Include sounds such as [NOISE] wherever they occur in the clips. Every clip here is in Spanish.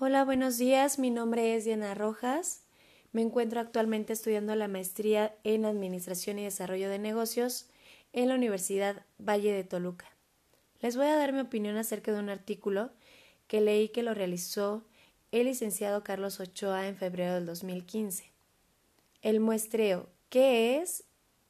Hola, buenos días. Mi nombre es Diana Rojas. Me encuentro actualmente estudiando la maestría en Administración y Desarrollo de Negocios en la Universidad Valle de Toluca. Les voy a dar mi opinión acerca de un artículo que leí que lo realizó el licenciado Carlos Ochoa en febrero del 2015. El muestreo, ¿qué es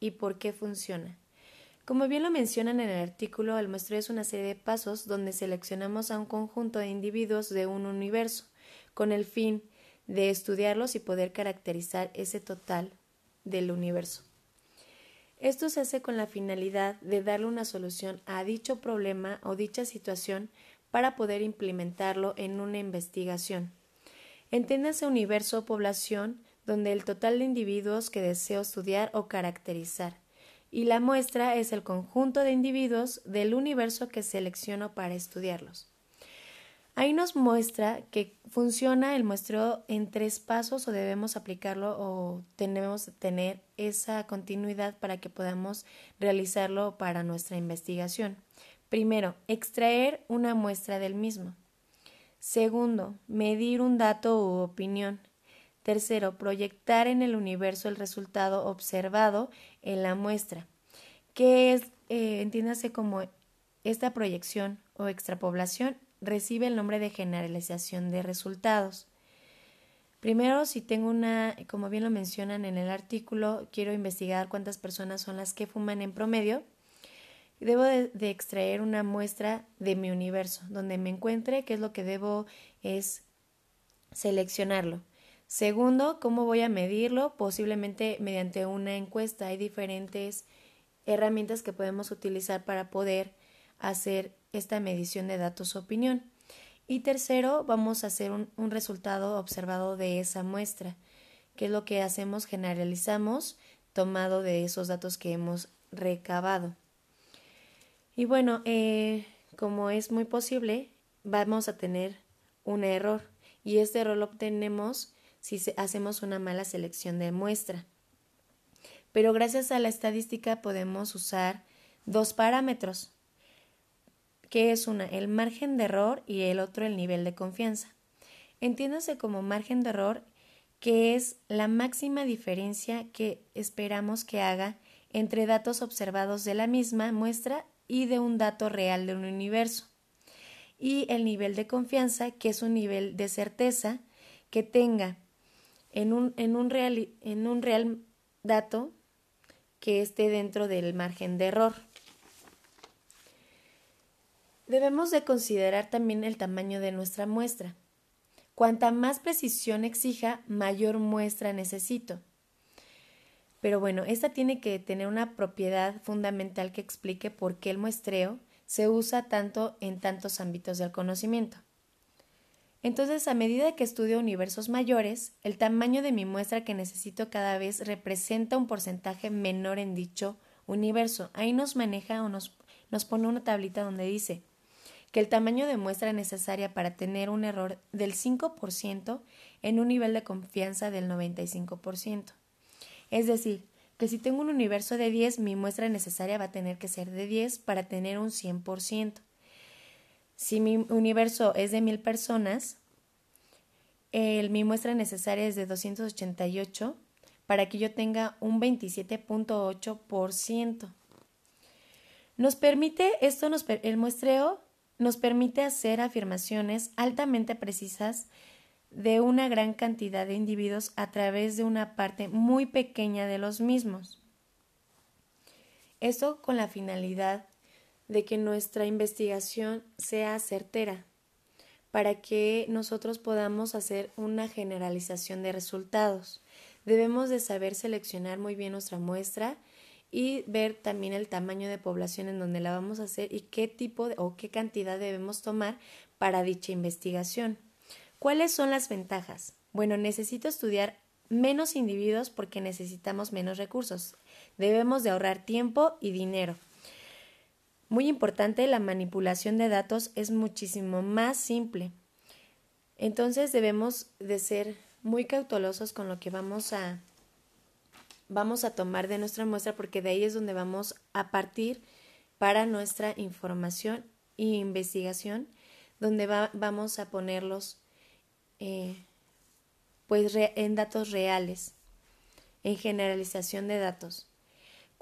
y por qué funciona? Como bien lo mencionan en el artículo, el muestreo es una serie de pasos donde seleccionamos a un conjunto de individuos de un universo, con el fin de estudiarlos y poder caracterizar ese total del universo. Esto se hace con la finalidad de darle una solución a dicho problema o dicha situación para poder implementarlo en una investigación. Entiéndase universo o población donde el total de individuos que deseo estudiar o caracterizar y la muestra es el conjunto de individuos del universo que selecciono para estudiarlos. Ahí nos muestra que funciona el muestreo en tres pasos o debemos aplicarlo o tenemos que tener esa continuidad para que podamos realizarlo para nuestra investigación. Primero, extraer una muestra del mismo. Segundo, medir un dato u opinión. Tercero, proyectar en el universo el resultado observado en la muestra, que es, eh, entiéndase como esta proyección o extrapoblación recibe el nombre de generalización de resultados. Primero, si tengo una, como bien lo mencionan en el artículo, quiero investigar cuántas personas son las que fuman en promedio, debo de, de, extraer una muestra de mi universo, donde me encuentre, qué es lo que debo es seleccionarlo. Segundo, ¿cómo voy a medirlo? Posiblemente mediante una encuesta. Hay diferentes herramientas que podemos utilizar para poder hacer esta medición de datos o opinión. Y tercero, vamos a hacer un, resultado observado de esa muestra, que es lo que hacemos, generalizamos, tomado de esos datos que hemos recabado. Y bueno, eh, como es muy posible, vamos a tener un error y este error lo obtenemos si hacemos una mala selección de muestra. Pero gracias a la estadística podemos usar dos parámetros, que es una el margen de error y el otro el nivel de confianza. Entiéndase como margen de error que es la máxima diferencia que esperamos que haga entre datos observados de la misma muestra y de un dato real de un universo. Y el nivel de confianza, que es un nivel de certeza que tenga en un, en un, real, en un real dato que esté dentro del margen de error. Debemos de considerar también el tamaño de nuestra muestra. Cuanta más precisión exija, mayor muestra necesito. Pero bueno, esta tiene que tener una propiedad fundamental que explique por qué el muestreo se usa tanto en tantos ámbitos del conocimiento. Entonces, a medida que estudio universos mayores, el tamaño de mi muestra que necesito cada vez representa un porcentaje menor en dicho universo. Ahí nos maneja o nos, nos pone una tablita donde dice que el tamaño de muestra necesaria para tener un error del 5% en un nivel de confianza del 95%. Es decir, que si tengo un universo de 10, mi muestra necesaria va a tener que ser de 10 para tener un 100%. Si mi universo es de mil personas, el, mi muestra necesaria es de 288 para que yo tenga un 27.8%. Nos permite, esto nos, el muestreo nos permite hacer afirmaciones altamente precisas de una gran cantidad de individuos a través de una parte muy pequeña de los mismos. Esto con la finalidad de que nuestra investigación sea certera, para que nosotros podamos hacer una generalización de resultados. Debemos de saber seleccionar muy bien nuestra muestra y ver también el tamaño de población en donde la vamos a hacer y qué tipo de, o qué cantidad debemos tomar para dicha investigación. ¿Cuáles son las ventajas? Bueno, necesito estudiar menos individuos porque necesitamos menos recursos. Debemos de ahorrar tiempo y dinero. Muy importante, la manipulación de datos es muchísimo más simple. Entonces debemos de ser muy cautelosos con lo que vamos a vamos a tomar de nuestra muestra porque de ahí es donde vamos a partir para nuestra información e investigación, donde vamos a ponerlos eh, pues en datos reales, en generalización de datos.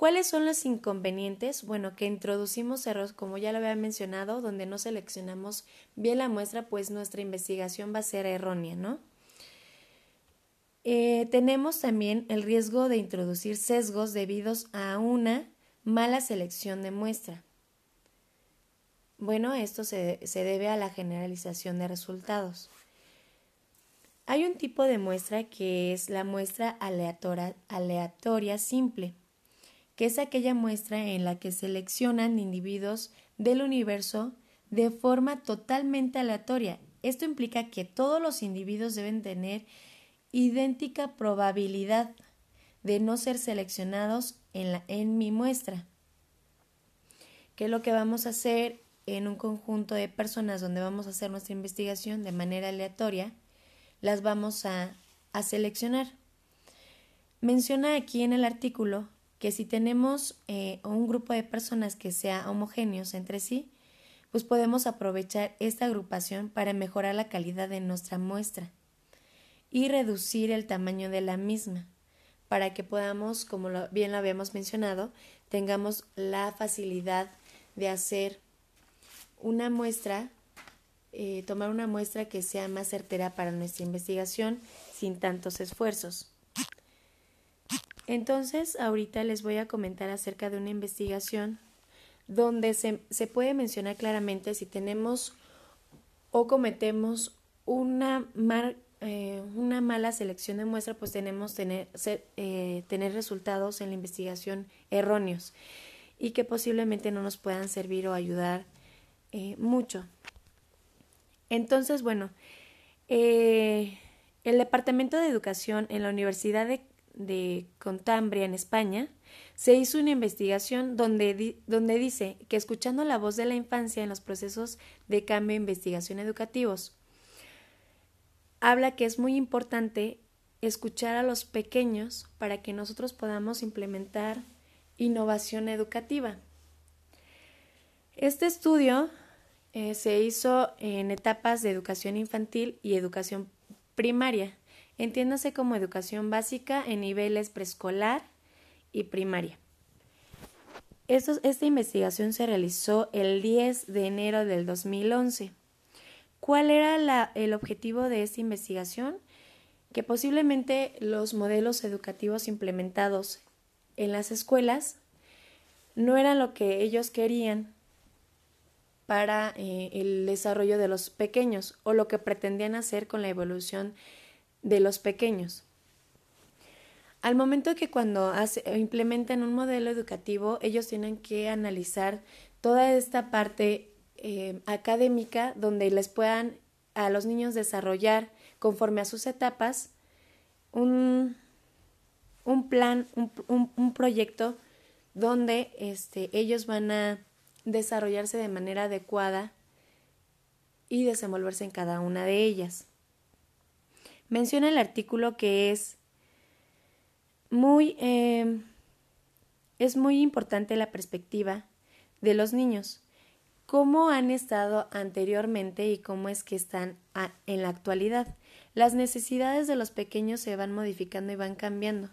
¿Cuáles son los inconvenientes? Bueno, que introducimos errores, como ya lo había mencionado, donde no seleccionamos bien la muestra, pues nuestra investigación va a ser errónea, ¿no? Eh, tenemos también el riesgo de introducir sesgos debidos a una mala selección de muestra. Bueno, esto se, debe a la generalización de resultados. Hay un tipo de muestra que es la muestra aleatoria, aleatoria simple, que es aquella muestra en la que seleccionan individuos del universo de forma totalmente aleatoria. Esto implica que todos los individuos deben tener idéntica probabilidad de no ser seleccionados en, la, en mi muestra. ¿Qué es lo que vamos a hacer en un conjunto de personas donde vamos a hacer nuestra investigación de manera aleatoria? Las vamos a, a seleccionar. Menciona aquí en el artículo que si tenemos eh, un grupo de personas que sea homogéneos entre sí, pues podemos aprovechar esta agrupación para mejorar la calidad de nuestra muestra y reducir el tamaño de la misma, para que podamos, como bien lo habíamos mencionado, tengamos la facilidad de hacer una muestra, eh, tomar una muestra que sea más certera para nuestra investigación sin tantos esfuerzos. Entonces, ahorita les voy a comentar acerca de una investigación donde se, se puede mencionar claramente si tenemos o cometemos una, mar, eh, una mala selección de muestra, pues tenemos tener, eh, tener resultados en la investigación erróneos y que posiblemente no nos puedan servir o ayudar eh, mucho. Entonces, bueno, el Departamento de Educación en la Universidad de, de Contambria, en España, se hizo una investigación donde, donde dice que escuchando la voz de la infancia en los procesos de cambio e investigación educativos, habla que es muy importante escuchar a los pequeños para que nosotros podamos implementar innovación educativa. Este estudio eh, se hizo en etapas de educación infantil y educación primaria. Entiéndase como educación básica en niveles preescolar y primaria. esta investigación se realizó el 10 de enero del 2011. ¿Cuál era el objetivo de esta investigación? Que posiblemente los modelos educativos implementados en las escuelas no eran lo que ellos querían para eh, el desarrollo de los pequeños o lo que pretendían hacer con la evolución de los pequeños. Al momento que cuando implementan un modelo educativo, ellos tienen que analizar toda esta parte eh, académica donde les puedan a los niños desarrollar conforme a sus etapas un, un plan, un, un, proyecto donde este, ellos van a desarrollarse de manera adecuada y desenvolverse en cada una de ellas. Menciona el artículo que es muy, eh, es muy importante la perspectiva de los niños cómo han estado anteriormente y cómo es que están en la actualidad. Las necesidades de los pequeños se van modificando y van cambiando,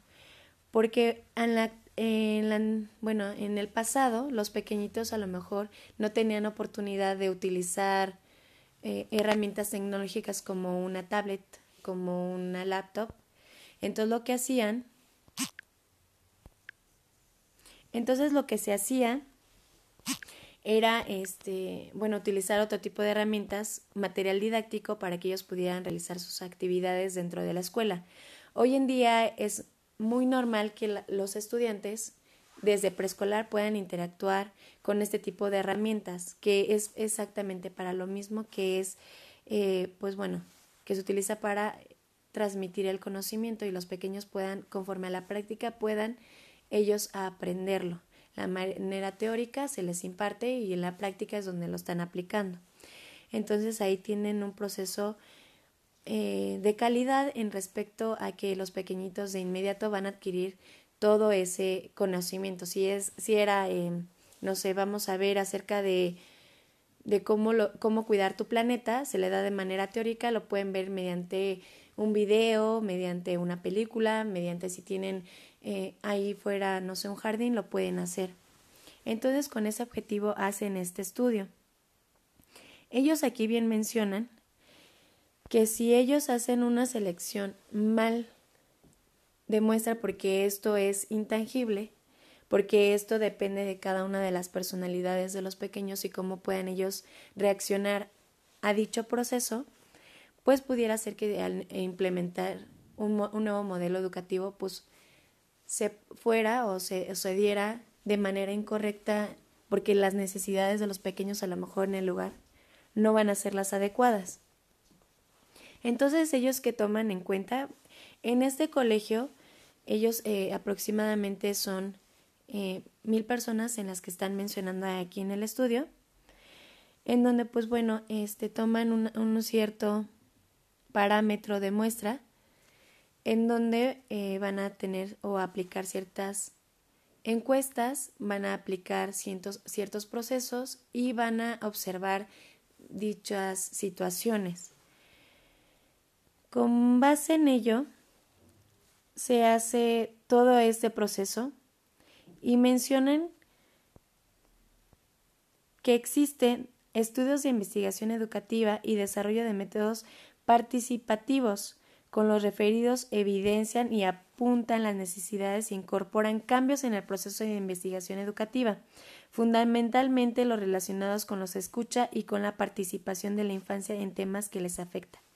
porque en bueno, en el pasado los pequeñitos a lo mejor no tenían oportunidad de utilizar eh, herramientas tecnológicas como una tablet, como una laptop. Entonces lo que hacían, entonces lo que se hacía era este, bueno, utilizar otro tipo de herramientas, material didáctico para que ellos pudieran realizar sus actividades dentro de la escuela. Hoy en día es muy normal que los estudiantes desde preescolar puedan interactuar con este tipo de herramientas, que es exactamente para lo mismo que es, eh, pues bueno, que se utiliza para transmitir el conocimiento y los pequeños puedan, conforme a la práctica, puedan ellos aprenderlo. La manera teórica se les imparte y en la práctica es donde lo están aplicando. Entonces ahí tienen un proceso eh, de calidad en respecto a que los pequeñitos de inmediato van a adquirir todo ese conocimiento. Si es, si era, eh, no sé, vamos a ver acerca de de cómo, lo, cómo cuidar tu planeta, se le da de manera teórica, lo pueden ver mediante un video, mediante una película, mediante si tienen eh, ahí fuera, no sé, un jardín, lo pueden hacer. Entonces, con ese objetivo hacen este estudio. Ellos aquí bien mencionan que si ellos hacen una selección mal, demuestra porque esto es intangible, porque esto depende de cada una de las personalidades de los pequeños y cómo puedan ellos reaccionar a dicho proceso, pues pudiera ser que al implementar un, nuevo modelo educativo, pues se fuera o se, se diera de manera incorrecta porque las necesidades de los pequeños a lo mejor en el lugar no van a ser las adecuadas. Entonces ellos que toman en cuenta, en este colegio, ellos eh, aproximadamente son eh, mil personas en las que están mencionando aquí en el estudio, en donde pues bueno, este, toman un, cierto parámetro de muestra, en donde eh, van a tener o aplicar ciertas encuestas, van a aplicar ciertos, ciertos procesos y van a observar dichas situaciones. Con base en ello, se hace todo este proceso y mencionan que existen estudios de investigación educativa y desarrollo de métodos participativos con los referidos evidencian y apuntan las necesidades e incorporan cambios en el proceso de investigación educativa, fundamentalmente los relacionados con los escucha y con la participación de la infancia en temas que les afectan.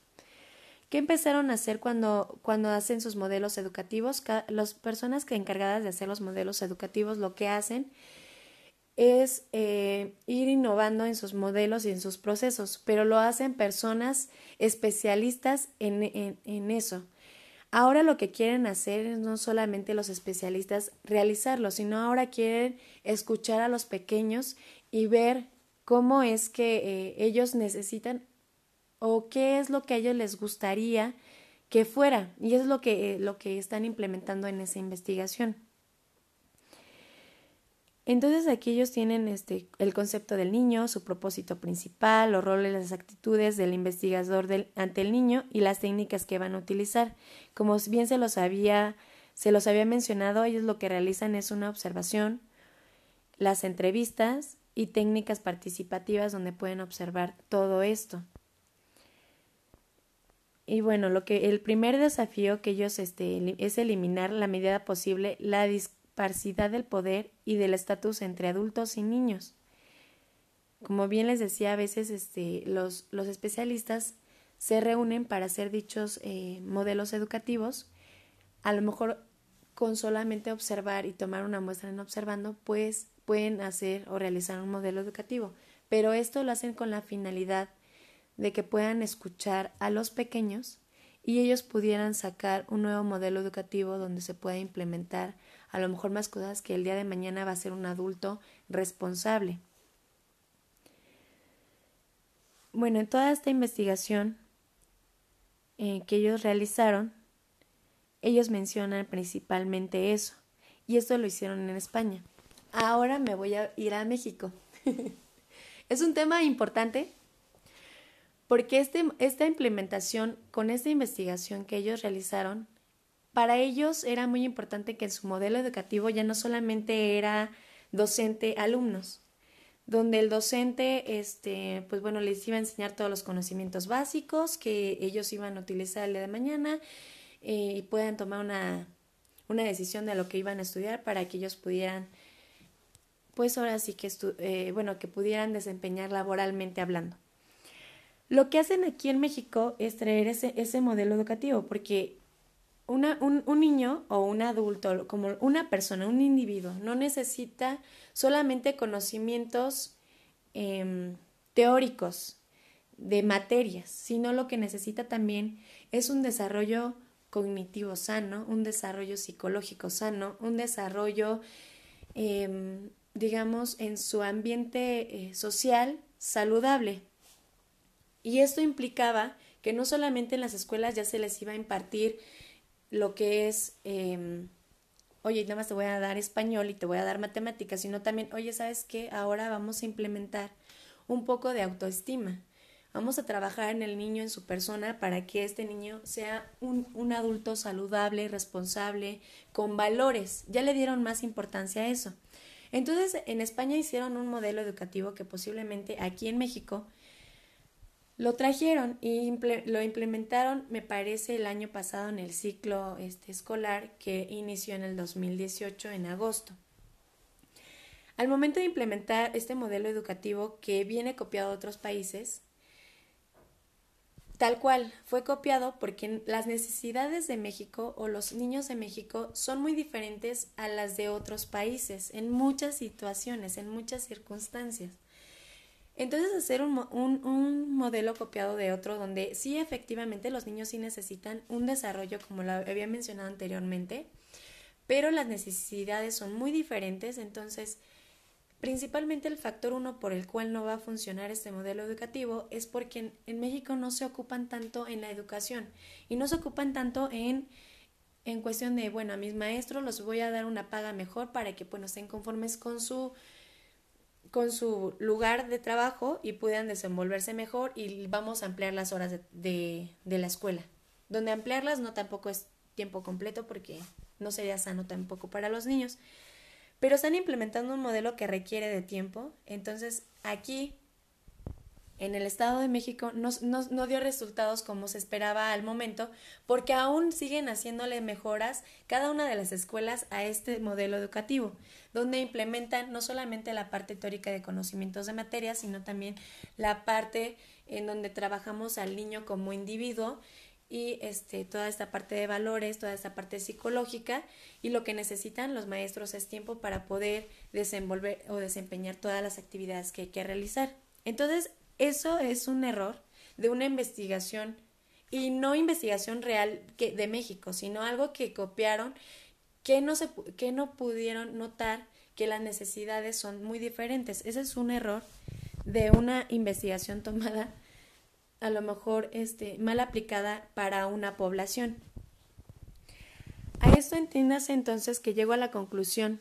¿Qué empezaron a hacer cuando, cuando hacen sus modelos educativos? Las personas que encargadas de hacer los modelos educativos lo que hacen es eh, ir innovando en sus modelos y en sus procesos, pero lo hacen personas especialistas en, en, eso. Ahora lo que quieren hacer es no solamente los especialistas realizarlo, sino ahora quieren escuchar a los pequeños y ver cómo es que eh, ellos necesitan o qué es lo que a ellos les gustaría que fuera y es lo que, lo que están implementando en esa investigación. Entonces aquí ellos tienen este, el concepto del niño, su propósito principal, los roles, las actitudes del investigador ante el niño y las técnicas que van a utilizar. Como bien se los había, se los había mencionado, ellos lo que realizan es una observación, las entrevistas y técnicas participativas donde pueden observar todo esto. Y bueno, lo que el primer desafío que ellos este, es eliminar la medida posible la disparcidad del poder y del estatus entre adultos y niños. Como bien les decía, a veces este, los, los especialistas se reúnen para hacer dichos eh, modelos educativos. A lo mejor con solamente observar y tomar una muestra en observando, pues pueden hacer o realizar un modelo educativo. Pero esto lo hacen con la finalidad de que puedan escuchar a los pequeños y ellos pudieran sacar un nuevo modelo educativo donde se pueda implementar a lo mejor más cosas que el día de mañana va a ser un adulto responsable. Bueno, en toda esta investigación eh, que ellos realizaron, ellos mencionan principalmente eso, y esto lo hicieron en España. Ahora me voy a ir a México. [LAUGHS] es un tema importante porque este, esta implementación con esta investigación que ellos realizaron, para ellos era muy importante que en su modelo educativo ya no solamente era docente-alumnos, donde el docente, este, pues bueno, les iba a enseñar todos los conocimientos básicos que ellos iban a utilizar el día de mañana eh, y puedan tomar una, una decisión de lo que iban a estudiar para que ellos pudieran, pues ahora sí que, eh, bueno, que pudieran desempeñar laboralmente hablando. Lo que hacen aquí en México es traer ese, ese modelo educativo, porque un, un, niño o un adulto, como una persona, un individuo, no necesita solamente conocimientos em, teóricos de materias, sino lo que necesita también es un desarrollo cognitivo sano, un desarrollo psicológico sano, un desarrollo, em, digamos, en su ambiente eh, social saludable. Y esto implicaba que no solamente en las escuelas ya se les iba a impartir lo que es, eh, oye, nada más te voy a dar español y te voy a dar matemáticas, sino también, oye, ¿sabes qué? Ahora vamos a implementar un poco de autoestima. Vamos a trabajar en el niño, en su persona, para que este niño sea un, un adulto saludable, responsable, con valores. Ya le dieron más importancia a eso. Entonces, en España hicieron un modelo educativo que posiblemente aquí en México lo trajeron y lo implementaron, me parece, el año pasado en el ciclo este, escolar que inició en el 2018 en agosto. Al momento de implementar este modelo educativo que viene copiado de otros países, tal cual fue copiado porque las necesidades de México o los niños de México son muy diferentes a las de otros países en muchas situaciones, en muchas circunstancias. Entonces hacer un, un, modelo copiado de otro donde sí efectivamente los niños sí necesitan un desarrollo como lo había mencionado anteriormente, pero las necesidades son muy diferentes, entonces principalmente el factor uno por el cual no va a funcionar este modelo educativo es porque en, en México no se ocupan tanto en la educación y no se ocupan tanto en en cuestión de, bueno, a mis maestros los voy a dar una paga mejor para que, bueno, estén conformes con su con su lugar de trabajo y puedan desenvolverse mejor y vamos a ampliar las horas de, de, la escuela. Donde ampliarlas no tampoco es tiempo completo porque no sería sano tampoco para los niños. Pero están implementando un modelo que requiere de tiempo. Entonces aquí en el Estado de México no, no, dio resultados como se esperaba al momento, porque aún siguen haciéndole mejoras cada una de las escuelas a este modelo educativo, donde implementan no solamente la parte teórica de conocimientos de materia, sino también la parte en donde trabajamos al niño como individuo y este, toda esta parte de valores, toda esta parte psicológica y lo que necesitan los maestros es tiempo para poder desenvolver o desempeñar todas las actividades que hay que realizar. Entonces, eso es un error de una investigación y no investigación real de México, sino algo que copiaron que no, se, que no pudieron notar que las necesidades son muy diferentes. Ese es un error de una investigación tomada a lo mejor este, mal aplicada para una población. A esto entiéndase entonces que llego a la conclusión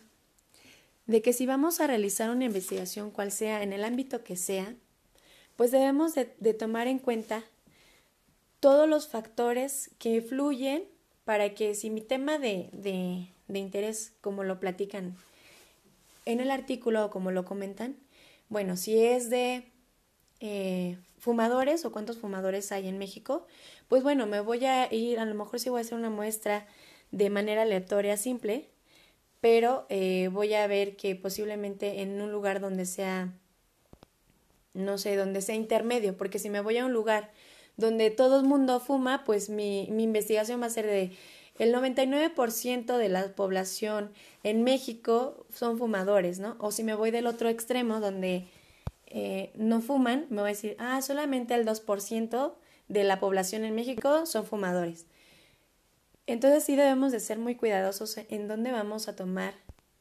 de que si vamos a realizar una investigación cual sea en el ámbito que sea, pues debemos de, tomar en cuenta todos los factores que influyen para que si mi tema de, de, interés, como lo platican en el artículo o como lo comentan, bueno, si es de eh, fumadores o cuántos fumadores hay en México, pues bueno, me voy a ir, a lo mejor sí voy a hacer una muestra de manera aleatoria simple, pero eh, voy a ver que posiblemente en un lugar donde sea no sé, donde sea intermedio, porque si me voy a un lugar donde todo el mundo fuma, pues mi, mi investigación va a ser de el 99% de la población en México son fumadores, ¿no? O si me voy del otro extremo donde eh, no fuman, me voy a decir, ah, solamente el 2% de la población en México son fumadores. Entonces sí debemos de ser muy cuidadosos en dónde vamos a tomar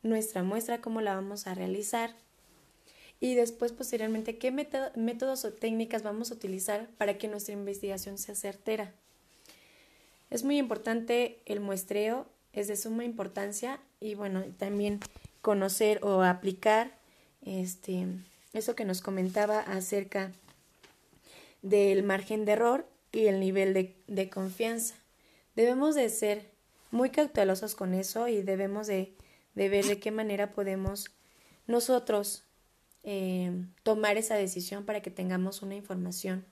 nuestra muestra, cómo la vamos a realizar, y después posteriormente qué métodos o técnicas vamos a utilizar para que nuestra investigación sea certera. Es muy importante el muestreo, es de suma importancia y bueno, también conocer o aplicar este, eso que nos comentaba acerca del margen de error y el nivel de, confianza. Debemos de ser muy cautelosos con eso y debemos de, de ver de qué manera podemos nosotros eh, tomar esa decisión para que tengamos una información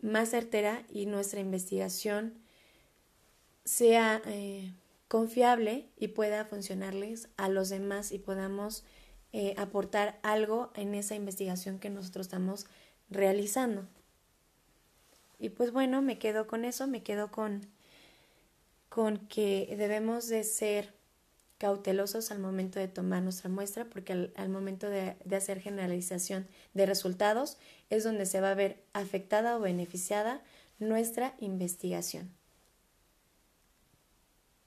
más certera y nuestra investigación sea eh, confiable y pueda funcionarles a los demás y podamos eh, aportar algo en esa investigación que nosotros estamos realizando. Y pues bueno, me quedo con eso, me quedo con, con que debemos de ser cautelosos al momento de tomar nuestra muestra porque al, momento de, de, hacer generalización de resultados es donde se va a ver afectada o beneficiada nuestra investigación.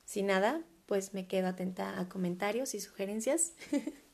Sin nada, pues me quedo atenta a comentarios y sugerencias. [LAUGHS]